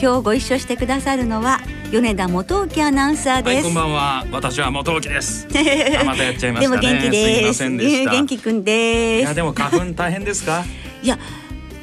今日ご一緒してくださるのは米田元沖アナウンサーです、はい、こんばんは。私は元沖です。あまたやっちゃいましたね。元気ですすいませんでした。元気くんですいやでも花粉大変ですか？いや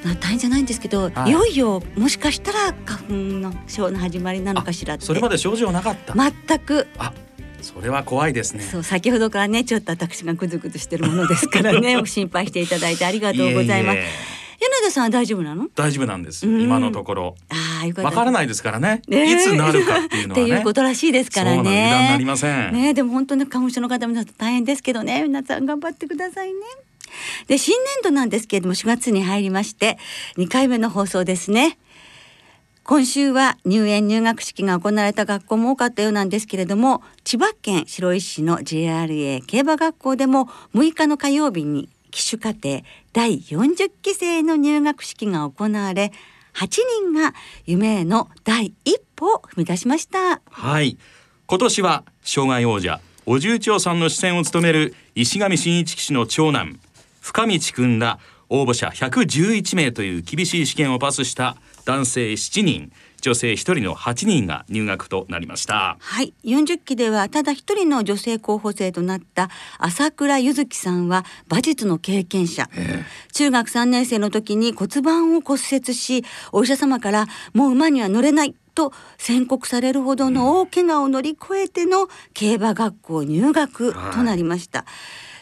な大変じゃないんですけど、はいい、よいよもしかしたら花粉の症の始まりなのかしらそれまで症状なかった？全くあ、それは怖いですね。そう先ほどからねちょっと私がグズグズしてるものですからねお 心配していただいてありがとうございますええ米田さんは大丈夫なの？大丈夫なんです。うん今のところ。ああよかったわからないですからね。ね。いつなるかっていうのはね。っていうことらしいですからね。りません。ねでも本当に花粉症の方皆さん大変ですけどね。皆さん頑張ってくださいね。で新年度なんですけれども4月に入りまして2回目の放送ですね。今週は入園入学式が行われた学校も多かったようなんですけれども千葉県白石市の JRA 競馬学校でも6日の火曜日に騎手課程第40期生の入学式が行われ8人が夢への第一歩を踏み出しました。はい。今年は障害王者お重長さんの視線を務める石上真一騎士の長男深道くんら応募者111名という厳しい試験をパスした男性7人女性1人の8人が入学となりました。はい、40期ではただ一人の女性候補生となった朝倉ゆずきさんは馬術の経験者、中学3年生の時に骨盤を骨折しお医者様からもう馬には乗れないと宣告されるほどの大怪我を乗り越えての競馬学校入学となりました。さま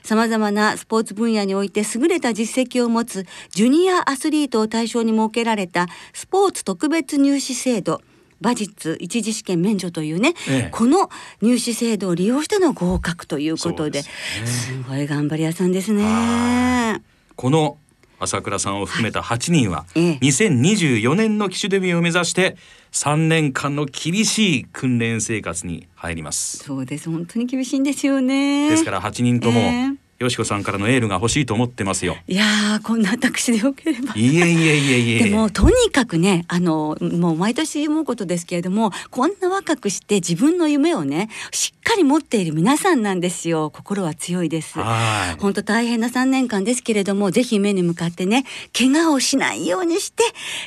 ざまなスポーツ分野において優れた実績を持つジュニアアスリートを対象に設けられたスポーツ特別入試制度馬術一次試験免除というね、ええ。この入試制度を利用しての合格ということでですね。すごい頑張り屋さんですね。は。この朝倉さんを含めた8人はええ。2024年の騎手デビューを目指して3年間の厳しい訓練生活に入ります。そうです。本当に厳しいんですよね。ですから8人とも、ええよしこさんからのエールが欲しいと思ってますよ。いやーこんな私でよければ。いえいえいえいえ。でもとにかくねあのもう毎年思うことですけれどもこんな若くして自分の夢をねしっかり持っている皆さんなんですよ心は強いです。はい。本当大変な3年間ですけれどもぜひ目に向かってね怪我をしないようにして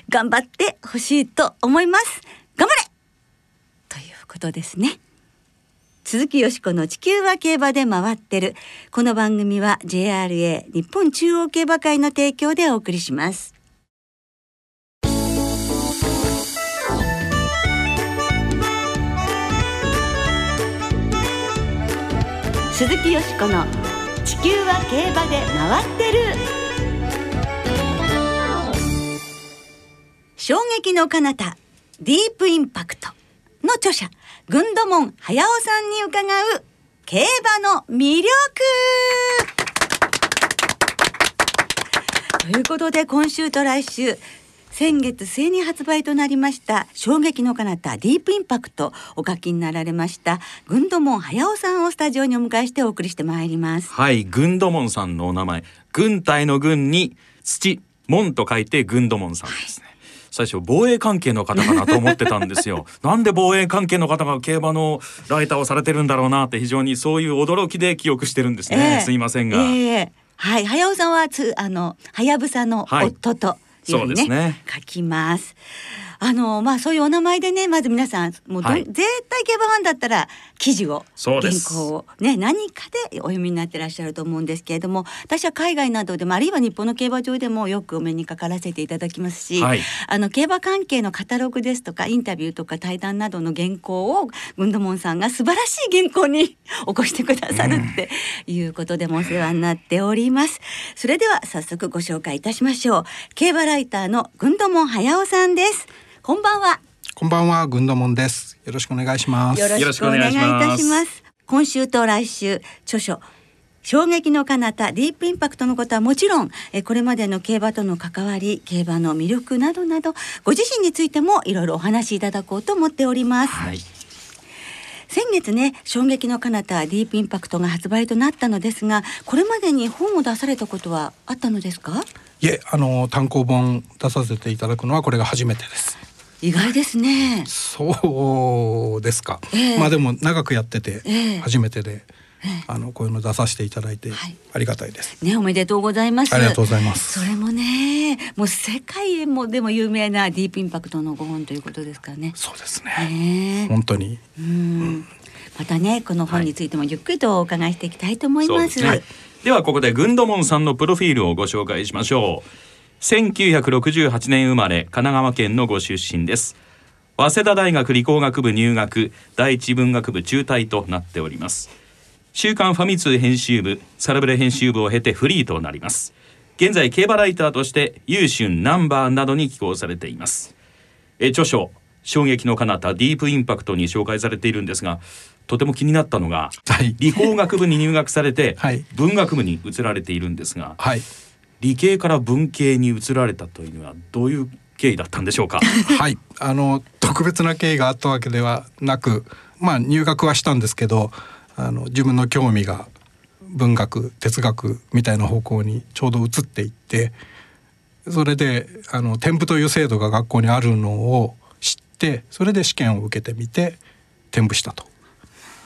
頑張ってほしいと思います頑張れということですね鈴木よしこの地球は競馬で回ってる。この番組は JRA 日本中央競馬会の提供でお送りします。鈴木よしこの地球は競馬で回ってる。衝撃の彼方ディープインパクトの著者軍土門駿さんに伺う競馬の魅力ということで今週と来週先月末に発売となりました衝撃の彼方ディープインパクトお書きになられました軍土門駿さんをスタジオにお迎えしてお送りしてまいりますはい、軍土門さんのお名前、軍隊の軍に土、門と書いて軍土門さんですね。最初防衛関係の方かなと思ってたんですよ。なんで防衛関係の方が競馬のライターをされてるんだろうなって非常にそういう驚きで記憶してるんですね。ええすいませんが。ええはい、はやおさんはつ、あの、はやぶさのはい夫というふうにね、そうですね書きます。あの、まあ、そういうお名前でね、まず皆さん、もうど、はい絶対競馬ファンだったら、記事を、原稿を、ね、何かでお読みになってらっしゃると思うんですけれども、私は海外などでも、あるいは日本の競馬場でもよくお目にかからせていただきますし、はいあの、競馬関係のカタログですとか、インタビューとか対談などの原稿を、グンドモンさんが素晴らしい原稿に 起こしてくださるっていうことでもお世話になっております。それでは早速ご紹介いたしましょう。競馬ライターのグンドモン駿さんです。こんばんは。こんばんは、軍土門です。よろしくお願いします。よろしくお願いいたします。今週と来週著書衝撃の彼方ディープインパクトのことはもちろんえこれまでの競馬との関わり競馬の魅力などなどご自身についてもいろいろお話しいただこうと思っております、はい。先月ね衝撃の彼方ディープインパクトが発売となったのですがこれまでに本を出されたことはあったのですか？いえあの単行本出させていただくのはこれが初めてです意外ですね。そうですか、ええ。まあでも長くやっててええ。初めてで、あのこういうの出させていただいてはい。ありがたいです、ねおめでとうございます。ありがとうございます。それもねもう世界へもでも有名なディープインパクトのご本ということですからね。そうですね、ね本当に。うん。またねこの本についてもゆっくりとお伺いしていきたいと思いま。そうですすね。ではここでグンドモンさんのプロフィールをご紹介しましょう1968年生まれ神奈川県のご出身です。早稲田大学理工学部入学第一文学部中退となっております。週刊ファミ通編集部サラブレ編集部を経てフリーとなります。現在競馬ライターとして優春ナンバーなどに寄稿されています。え著書衝撃の彼方ディープインパクトに紹介されているんですがとても気になったのがはい。理工学部に入学されてはい。文学部に移られているんですがはい理系から文系に移られたというのはどういう経緯だったんでしょうか？はい、あの特別な経緯があったわけではなく、まあ入学はしたんですけど、あの自分の興味が文学、哲学みたいな方向にちょうど移っていって、それであの添付という制度が学校にあるのを知って、それで試験を受けてみて添付したと。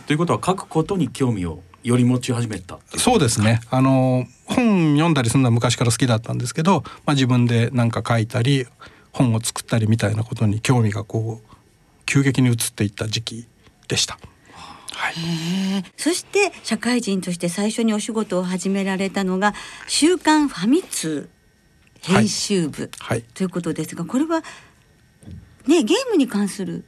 ということは書くことに興味をより持ち始めたそうですね。あの本読んだりするのは昔から好きだったんですけど、まあ自分で何か書いたり本を作ったりみたいなことに興味がこう急激に移っていった時期でした。はい。そして社会人として最初にお仕事を始められたのが週刊ファミ通編集部、はい。ということですがこれはねゲームに関する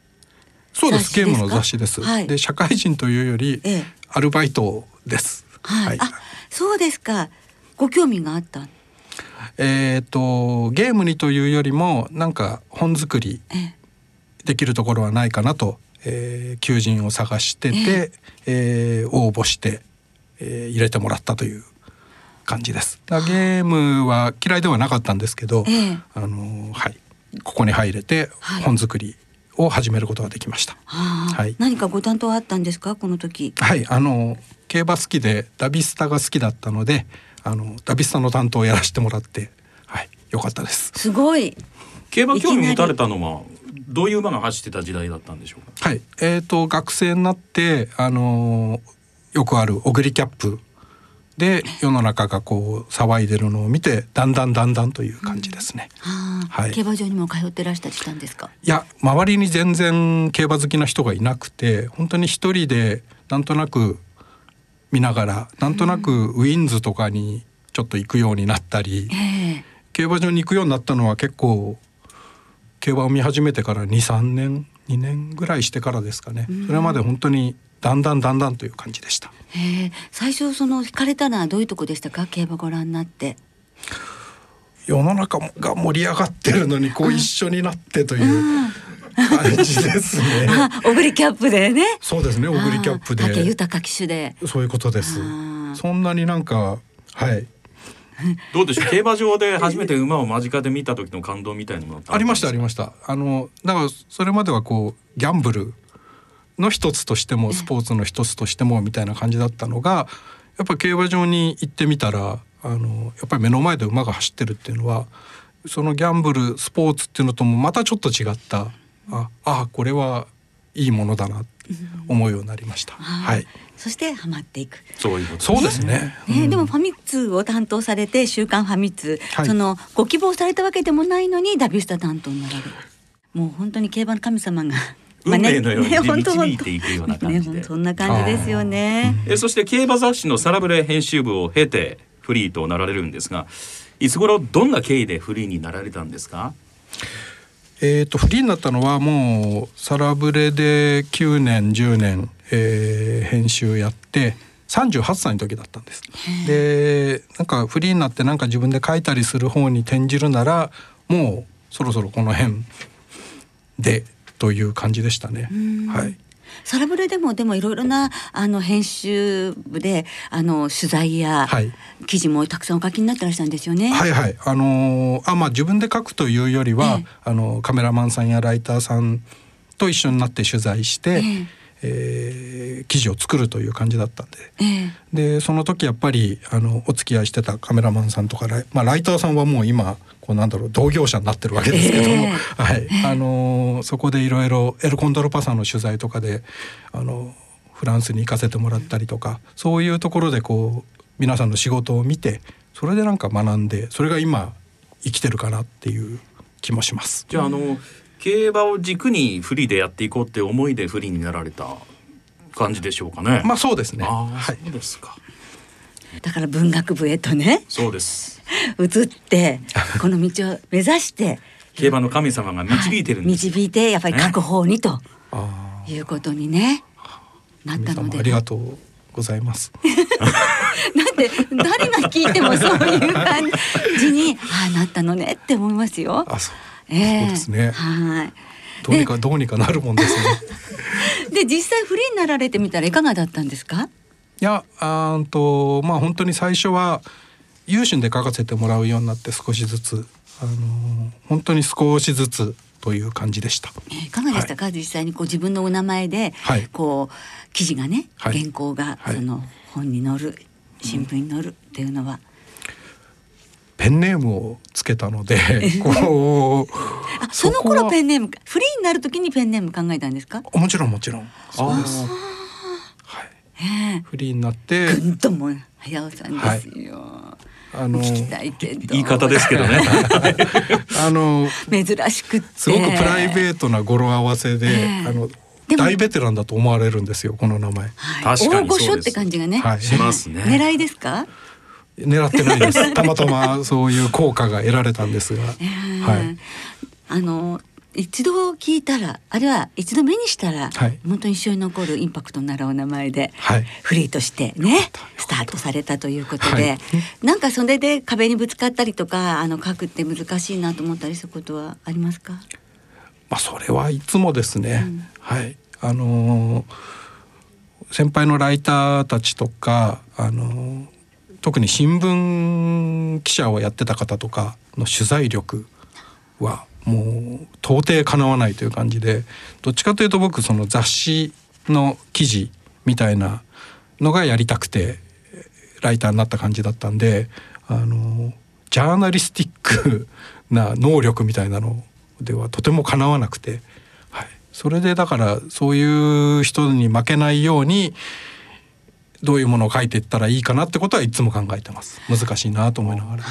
そうです。ゲームの雑誌です。はいで社会人というよりええアルバイトです。はい、あそうですか。ご興味があった？えっ、とゲームにというよりもなんか本作りええ。できるところはないかなと、えー求人を探してて、えー応募して、えー入れてもらったという感じです。ゲームは嫌いではなかったんですけど、ええ。あのーはい。ここに入れてはい。本作りを始めることができました。はい。何かご担当あったんですか？この時。はい、あの競馬好きでダビスタが好きだったので、あのダビスタの担当をやらせてもらって、はい、よかったです。すごい。競馬興味持たれたのはどういう馬が走ってた時代だったんでしょうか？はい、えっ、と学生になって、あのよくあるオグリキャップで世の中がこう騒いでるのを見て、だんだんだんだんという感じですね。ああ、はい。競馬場にも通ってらしたりしたんですか？いや周りに全然競馬好きな人がいなくて本当に一人でなんとなく見ながらなんとなくウィンズとかにちょっと行くようになったり、ええ。競馬場に行くようになったのは結構競馬を見始めてから23年2年ぐらいしてからですかね、それまで本当にだんだんだんだんという感じでした最初その惹かれたのはどういうとこでしたか？競馬ご覧になって。世の中が盛り上がってるのにこう一緒になってという感じですね。あオグリキャップでね。そうですねオグリキャップで。豊騎手で。そういうことです。そんなになんかはい。どうでしょう？競馬場で初めて馬を間近で見た時の感動みたいなものありましたありまました。あのだからそれまではこうギャンブルの一つとしてもスポーツの一つとしてもみたいな感じだったのがやっぱ競馬場に行ってみたらあのやっぱり目の前で馬が走ってるっていうのはそのギャンブルスポーツっていうのともまたちょっと違ったああこれはいいものだなって思うようになりました。はい、そしてハマっていく。そういうことそうですね。ね、うん。でもファミ通を担当されて週刊ファミ通、はい。そのご希望されたわけでもないのにダビスタ担当になられる。もう本当に競馬の神様が運命のようにね本当導いていくような感じで。ねそんな感じですよね。えそして競馬雑誌のサラブレ編集部を経てフリーとなられるんですがいつ頃どんな経緯でフリーになられたんですか？えー、とフリーになったのはもうサラブレで9年10年、えー編集やって38歳の時だったんです。でなんかフリーになってなんか自分で書いたりする方に転じるならもうそろそろこの辺でという感じでしたね。はい、サラブレでもでもいろいろなあの編集部であの取材やはい。記事もたくさんお書きになってらしたんですよね。はいはい。あのーあまあ自分で書くというよりは、ええ。あのカメラマンさんやライターさんと一緒になって取材して、ええー記事を作るという感じだったんで。ええでその時やっぱりあのお付き合いしてたカメラマンさんとかライ,、まあ、ライターさんはもう今こうなんだろう同業者になってるわけですけども、ええ はいあのーそこでいろいろエルコンドルパサの取材とかであのフランスに行かせてもらったりとかそういうところでこう皆さんの仕事を見てそれでなんか学んでそれが今生きてるかなっていう気もします。じゃああの競馬を軸にフリーでやっていこうって思いでフリーになられた感じでしょうかね。まあそうですね。はい。そうですか。だから文学部へとねそうです。移ってこの道を目指して競馬の神様が導いてるんです。はい導いてやっぱり書く方にとあいうことにねなあ、ったのでありがとうございます。なんで誰が聞いてもそういう感じにああなったのねって思いますよ。あ、そう。ええそうですねはい。どうにかどうにかなるもんですね。で実際フリーになられてみたらいかがだったんですか？いやあとまあ本当に最初は有心で書かせてもらうようになって少しずつあのー本当に少しずつという感じでした。えーいかがでしたか、実際にこう自分のお名前で、はい。こう記事がね、はい。原稿がはい。その本に載る新聞に載るっていうのは、ペンネームをつけたので こうあその頃ペンンネームフリーになる時にペンネーム考えたんですか？もちろんもちろんそうです。あはい。ええフリーになってぐんとも早尾さんですよ。あの聞きたいけど言い方ですけどね。あの珍しくってすごくプライベートな語呂合わせで、ええあのでも大ベテランだと思われるんですよこの名前。はい、確かに大御所っそうですて感じがね、はいしますね狙いですか？狙ってないです。たまたまそういう効果が得られたんですが、ええ。はい。あの一度聞いたらあるいは一度目にしたら、はい。本当に一生に残るインパクトのなるお名前で、はい。フリーとしてねスタートされたということで、はい。なんかそれで壁にぶつかったりとかあの書くって難しいなと思ったりすることはありますか？まあそれはいつもですね。はい。あのー先輩のライターたちとか、あのー特に新聞記者をやってた方とかの取材力はもう到底かなわないという感じでどっちかというと僕その雑誌の記事みたいなのがやりたくてライターになった感じだったんであのジャーナリスティックな能力みたいなのではとてもかなわなくて、はい、それでだからそういう人に負けないようにどういうものを書いていったらいいかなってことはいつも考えてます難しいなと思いながら。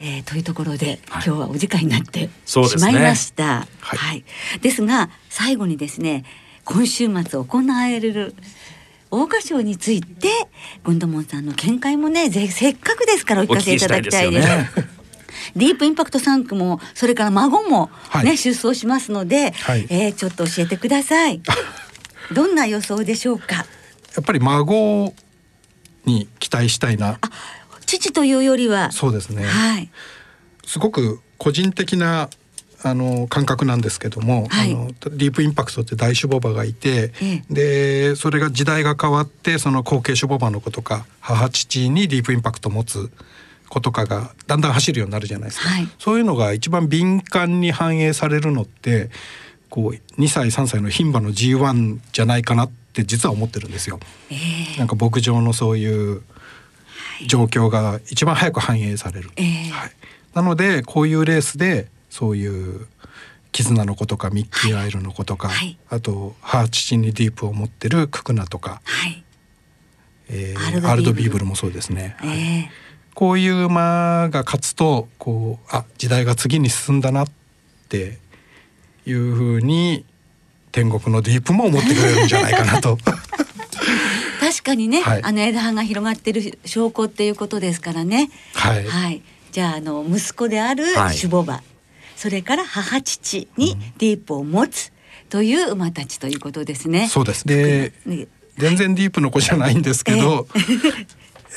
えーというところで、はい今日はお時間になってしまいました。はいですが最後にですね今週末行われる桜花賞についてゴンドモンさんの見解もねぜせっかくですからお聞かせいただきたいです。ディープインパクト3区もそれから孫もね、はい出走しますので、はいえーちょっと教えてください。どんな予想でしょうか？やっぱり孫に期待したいな。父というよりは、そうですね、はい。すごく個人的なあの感覚なんですけども、はい。あのディープインパクトって大種牡馬がいて、えでそれが時代が変わってその後継種牡馬の子とか母父にディープインパクトを持つ子とかがだんだん走るようになるじゃないですか、はい。そういうのが一番敏感に反映されるのってこう2歳3歳の牝馬の G1 じゃないかなって実は思ってるんですよ。えーなんか牧場のそういう状況が一番早く反映される。ええはい、なのでこういうレースでそういう絆の子とかミッキーアイルの子とか、はいあと母父にディープを持ってるククナとか、はい。えーアルドビーブルアルドビーブルもそうですね。えはいーこういう馬が勝つとこうあ時代が次に進んだなっていうふうに天国のディープも思ってくれるんじゃないかなと。確かにね、はいあの枝葉が広がってる証拠っていうことですからね。はい、はい。じゃああの息子であるはいシュボバ、それから母父にディープを持つという馬たちということですね。そうですでね全然ディープの子じゃないんですけど、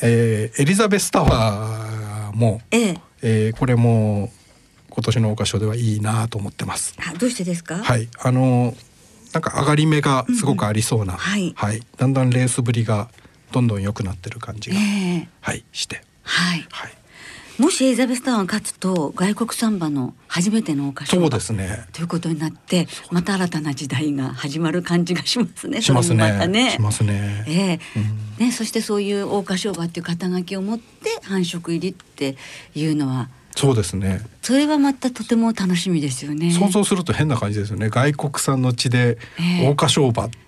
えーエリザベスタワーも、ええ。えーこれも今年の桜花賞ではいいなと思ってます。あどうしてですか？はい、あのなんか上がり目がすごくありそうな、んはい。だんだんレースぶりがどんどん良くなってる感じえが、えはいして、はい。はい、もしエリザベスタワーが勝つと外国サンバの初めての桜花賞そう馬ですね。ということになってまた新たな時代が始まる感じがしますね。しますそれもまたね。しますね。ええ。ねそしてそういう桜花賞馬っていう肩書きを持って繁殖入りっていうのはそうですね。それはまたとても楽しみですよね。想像すると変な感じですよね。外国産の地でええ。桜花賞馬 って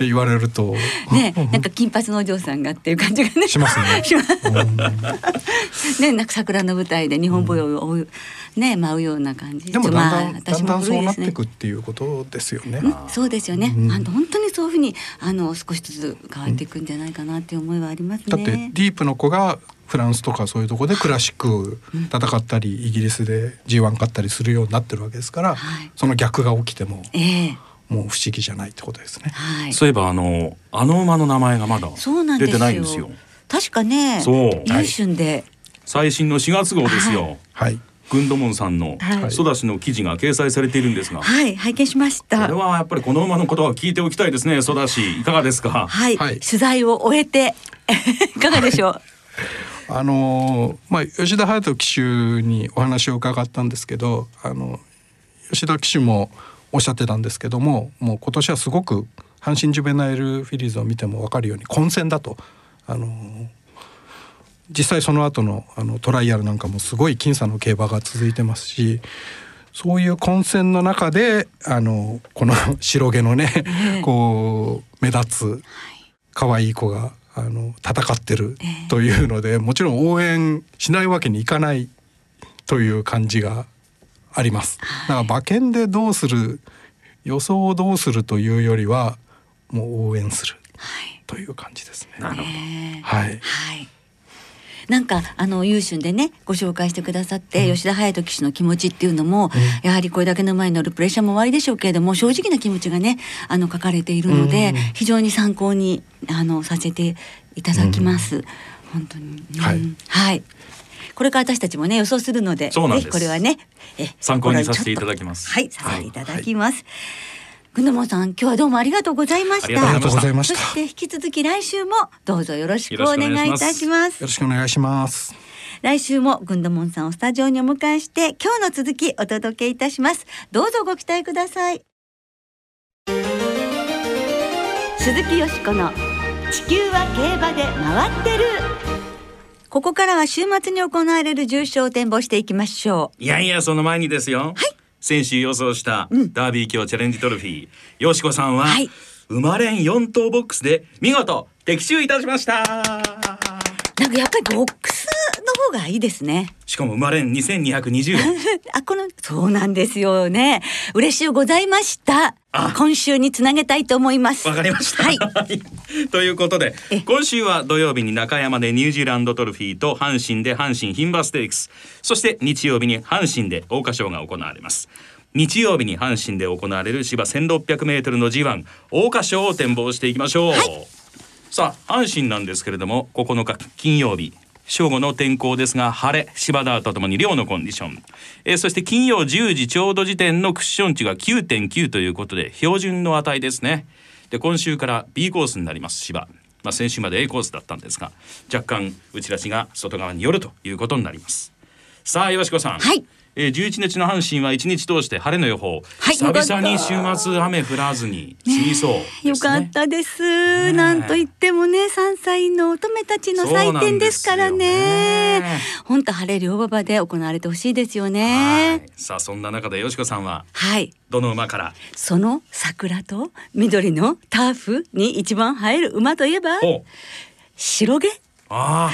言われると。ねなんか金髪のお嬢さんがっていう感じがね。しますね。ねなんか桜の舞台で日本舞踊を追う、ね舞うような感じ。でもだんだん、だ私もんだんそう古いですね。なっていくっていうことですよね。うんそうですよね、うん。あの本当にそういうふうにあの少しずつ変わっていくんじゃないかなっていう思いはありますね。だってディープの子がフランスとかそういうところでクラシック戦ったりイギリスで G1 勝ったりするようになってるわけですから、はい。その逆が起きてもええ。もう不思議じゃないってことですね。はい。そういえばあのあの馬の名前がまだ出そうなんですよ。てないんですよ。確かね、そう。優春で、最新の4月号ですよ、はい。グンドモンさんのはい。ソダシの記事が掲載されているんですが、はい、拝見しました。これ。はやっぱりこの馬のことは聞いておきたいですねソダシ。いかがですか？はい、はい。取材を終えて いかがでしょう？あのーまあ吉田隼人騎手にお話を伺ったんですけど、あの吉田騎手もおっしゃってたんですけども、もう今年はすごく阪神ジュベナイルフィリーズを見ても分かるように混戦だと。あのー実際その後のあのトライアルなんかもすごい僅差の競馬が続いてますしそういう混戦の中であのこの白毛のね、こう目立つ可愛い子があの戦ってるというので、もちろん応援しないわけにいかないという感じがあります。だから馬券でどうする予想をどうするというよりはもう応援するという感じですね。なるほどええはい。はい。なんかあの優春でねご紹介してくださって、吉田隼人騎手の気持ちっていうのも、やはりこれだけの前に乗るプレッシャーもおありでしょうけれども正直な気持ちがねあの書かれているので、うん。非常に参考にあのさせていただきます。本当に、うん。はい。はい。これから私たちもね予想するので、ぜひこれはねえ参考にさせていただきます。はい、させていただきます。ぐんどもんさん今日はどうもありがとうございました。ありがとうございました。そして引き続き来週もどうぞよろしくお願いいたします。よろしくお願いします。来週もぐんどもんさんをスタジオにお迎えして今日の続きお届けいたします。どうぞご期待ください。鈴木よしこの地球は競馬で回ってる。ここからは週末に行われる重賞を展望していきましょいやいやその前にですよ、先週予想したダービー卿チャレンジトロフィー、よしこさんは、はい。生まれん4等ボックスで見事的中いたしました。うなんかやっぱりボックスの方がいいですね。しかも生まれん2220円 あこのそうなんですよね。嬉しいございました。あ。今週につなげたいと思います。わかりました。はい。ということでえ。今週は土曜日に中山でニュージーランドトロフィーと阪神で阪神牝馬ステークス。そして日曜日に阪神で桜花賞が行われます。日曜日に阪神で行われる芝 1600m の G1 桜花賞を展望していきましょう。さあ阪神なんですけれども9日金曜日正午の天候ですが晴れ芝ダートともに量のコンディション、えーそして金曜10時ちょうど時点のクッション値が9.9ということで標準の値ですね。で今週から B コースになります芝。まあ先週まで A コースだったんですが若干打ち出しが外側によるということになります。さあよしこさん。はい。えー、11日の阪神は一日通して晴れの予報、はい久々に週末雨降らずに済みそうですね。よかったです。なんと言ってもね、3歳の乙女たちの祭典ですからね。本当晴れる大馬場で行われてほしいですよはね。い。さあそんな中でよしこさんははい。どの馬から？その桜と緑のターフに一番映える馬といえばお白毛。あ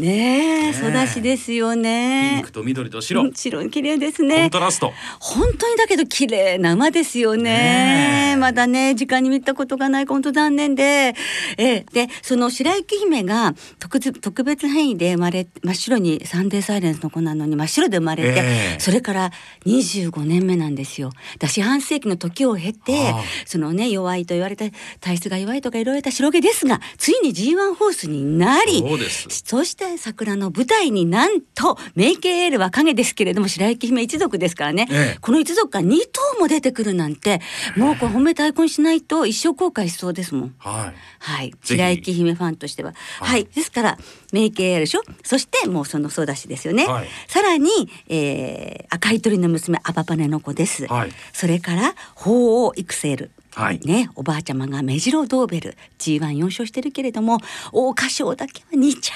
ねえ、育ちですよあピねンク。と緑と白、うん白い綺麗ですコンね。トラスト本当にだけど綺麗な馬ですよね。ねえまだね時間に見たことがない本当残念で、ええでその白雪姫が特別特別変異で生まれ真っ白にサンデーサイレンスの子なのに真っ白で生まれて、ええそれから25年目なんですよ。だ四半世紀の時を経て、はあそのね弱いと言われた体質が弱いとかいろいろた白毛ですがついに G1 ホースになりそうですそして桜の舞台になんとメイエールは影ですけれども白雪姫一族ですからね、ええ。この一族が2頭も出てくるなんてもうこれ褒め太鼓にしないと一生後悔しそうですもん。はい。はい、白雪姫ファンとしては、ははい。い、ですからメイケールでしょそしてもうそのソダシですよね、はい。さらに、えー、赤い鳥の娘アパパネの子です、はい。それから鳳凰イクセルはい。ね、おばあちゃまがメジロドーベル G14 勝してるけれども桜花賞だけは2着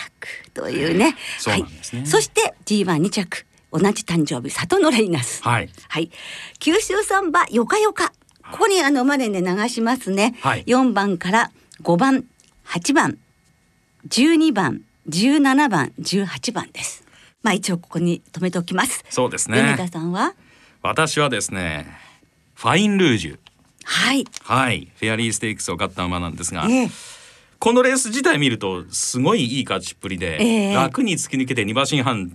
というね、そうなんですね。はい、そして G12 着同じ誕生日サトノレイナス。はい。はい、九州産馬よかよか。ここにあの生まれね流しますね、はい。4番から5番8番12番17番18番です。まあ一応ここに止めておきます。そうです米田ねさんは？私はですねファインルージュはい、はい。フェアリーステークスを勝った馬なんですが、ええ。このレース自体見るとすごいいい勝ちっぷりで、ええ。楽に突き抜けて2馬身半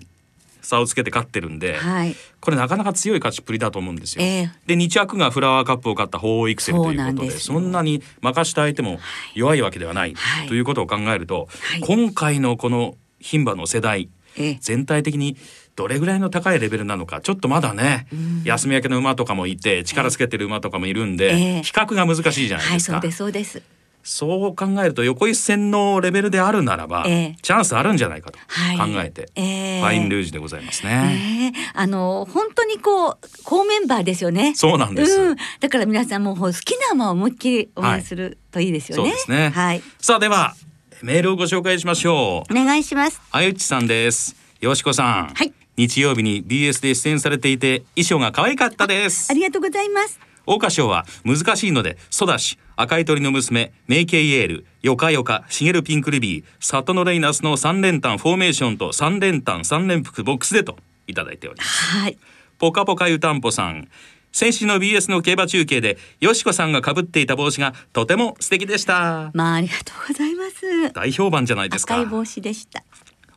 差をつけて勝ってるんで、はい。これなかなか強い勝ちっぷりだと思うんですよ。ええ。で2着がフラワーカップを勝った鳳凰イクセルということでそんですよ。そんなに任した相手も弱いわけではない、はい。ということを考えると、はい。今回のこの牝馬の世代ええ。全体的にどれぐらいの高いレベルなのかちょっとまだね、休み明けの馬とかもいて力つけてる馬とかもいるんで、ええ比較が難しいじゃないですか。はいそうですそうですそう考えると横一線のレベルであるならば、ええチャンスあるんじゃないかとはい考えて、ええファインルージュでございますね。ねえあの本当にこう好メンバーですよね。そうなんですうん、だから皆さんも好きな馬を思いっきり応援するといいですよね。そうですね。はい。さあではメールをご紹介しましょう。お願いします。あゆちさんです。よしこさん。はい日曜日に BS で出演されていて衣装が可愛かったですあ。りがとうございます。桜花賞は難しいのでソダシ赤い鳥の娘メイケイエールヨカヨカシゲルピンクルビーサトノレイナスの3連単フォーメーションと3連単3連複ボックスでといただいておりますはい。ポカポカ湯たんぽさん先週の BS の競馬中継でよしこさんが被っていた帽子がとても素敵でしたまあありがとうございます。大評判じゃないですか赤い帽子でした。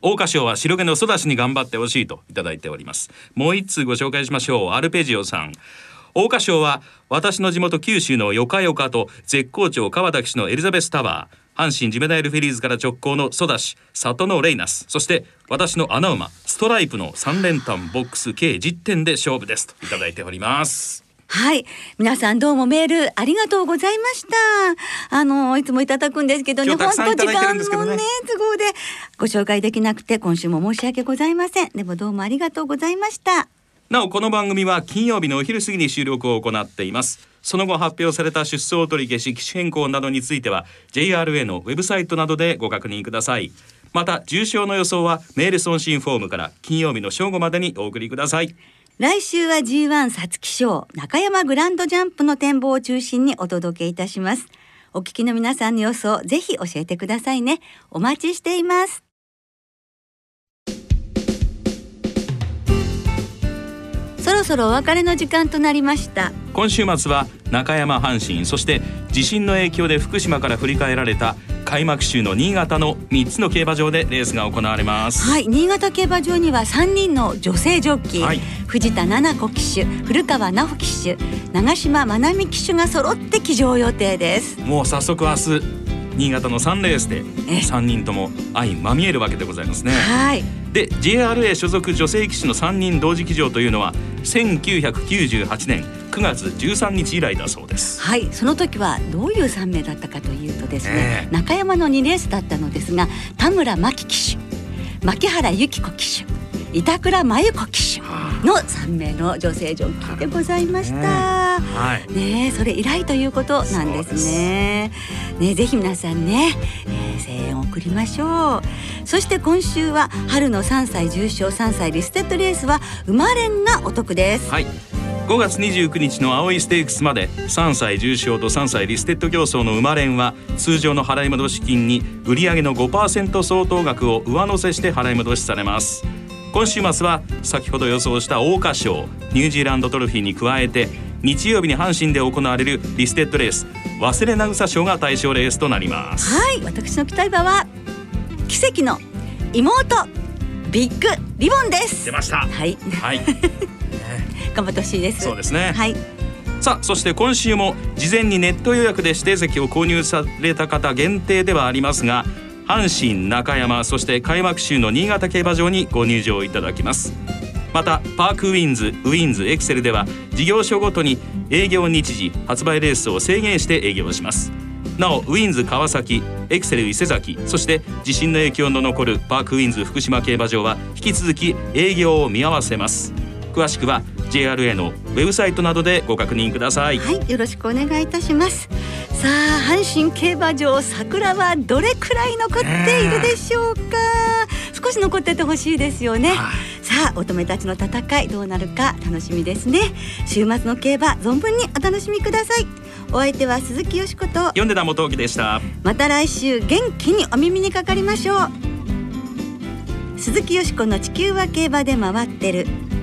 桜花賞は白毛のソダシに頑張ってほしいといただいております。もう一通ご紹介しましょう。アルペジオさん。桜花賞は私の地元九州のヨカヨカと絶好調川田騎手のエリザベスタワー。阪神ジメダイルフェリーズから直行のソダシ里のレイナス。そして私の穴馬ストライプの3連単ボックス計10点で勝負です。といただいております。はい。皆さんどうもメールありがとうございました。あの、いつもいただくんですけどね、本当時間んですけどね都合でご紹介できなくて、今週も申し訳ございません。でもどうもありがとうございました。なおこの番組は金曜日のお昼過ぎに収録を行っていますその後発表された出走取り消し機種変更などについては JRA のウェブサイトなどでご確認くださいまた重賞の予想はメール送信フォームから金曜日の正午までにお送りください来週は G1 皐月賞中山グランドジャンプの展望を中心にお届けいたします。お聞きの皆さんの予想ぜひ教えてくださいね。お待ちしています。ろそろお別れの時間となりました。今週末は中山阪神そして地震の影響で福島から振り返られた開幕週の新潟の3つの競馬場でレースが行われます。はい新潟競馬場には3人の女性ジョッキー、はい。藤田七子騎手古川奈穂騎手長島真奈美騎手が揃って騎乗予定です。もう早速明日新潟の3レースでえ3人とも相まみえるわけでございますね。はい。で JRA 所属女性騎手の3人同時騎乗というのは1998年9月13日以来だそうです。はい。その時はどういう3名だったかというとですね、ええ。中山の2レースだったのですが田村真希騎手牧原由紀子騎手板倉真由子騎手の3名の女性ジョッキーでございました。はいねえそれ以来ということなんですね。ねえぜひ皆さんね、えー声援を送りましょう。そして今週は春の3歳重賞3歳リステッドレースは生まれんがお得です。はい5月29日の青いステークスまで3歳重賞と3歳リステッド競争の生まれんは通常の払い戻し金に売上の5%相当額を上乗せして払い戻しされます今週末は先ほど予想した桜花賞ニュージーランドトロフィーに加えて日曜日に阪神で行われるリステッドレース忘れなぐさ賞が対象レースとなりますはい、私の期待馬は奇跡の妹ビッグリボンです。出。ました。はい、はい。頑張ってほしいです。そうですね。はい、さあそして今週も事前にネット予約で指定席を購入された方限定ではありますが阪神中山そして開幕週の新潟競馬場にご入場いただきます。またパークウィンズウィンズエクセルでは事業所ごとに営業日時発売レースを制限して営業します。なおウィンズ川崎エクセル伊勢崎そして地震の影響の残るパークウィンズ福島競馬場は引き続き営業を見合わせます。詳しくは JRA のウェブサイトなどでご確認ください。はいよろしくお願いいたします。さあ阪神競馬場桜はどれくらい残っているでしょうか、少し残っててほしいですよね、さあ乙女たちの戦いどうなるか楽しみですね。週末の競馬存分にお楽しみください。お相手は鈴木よしこと。読んでた元木でした。また来週元気にお耳にかかりましょう。鈴木よしこの地球は競馬で回ってる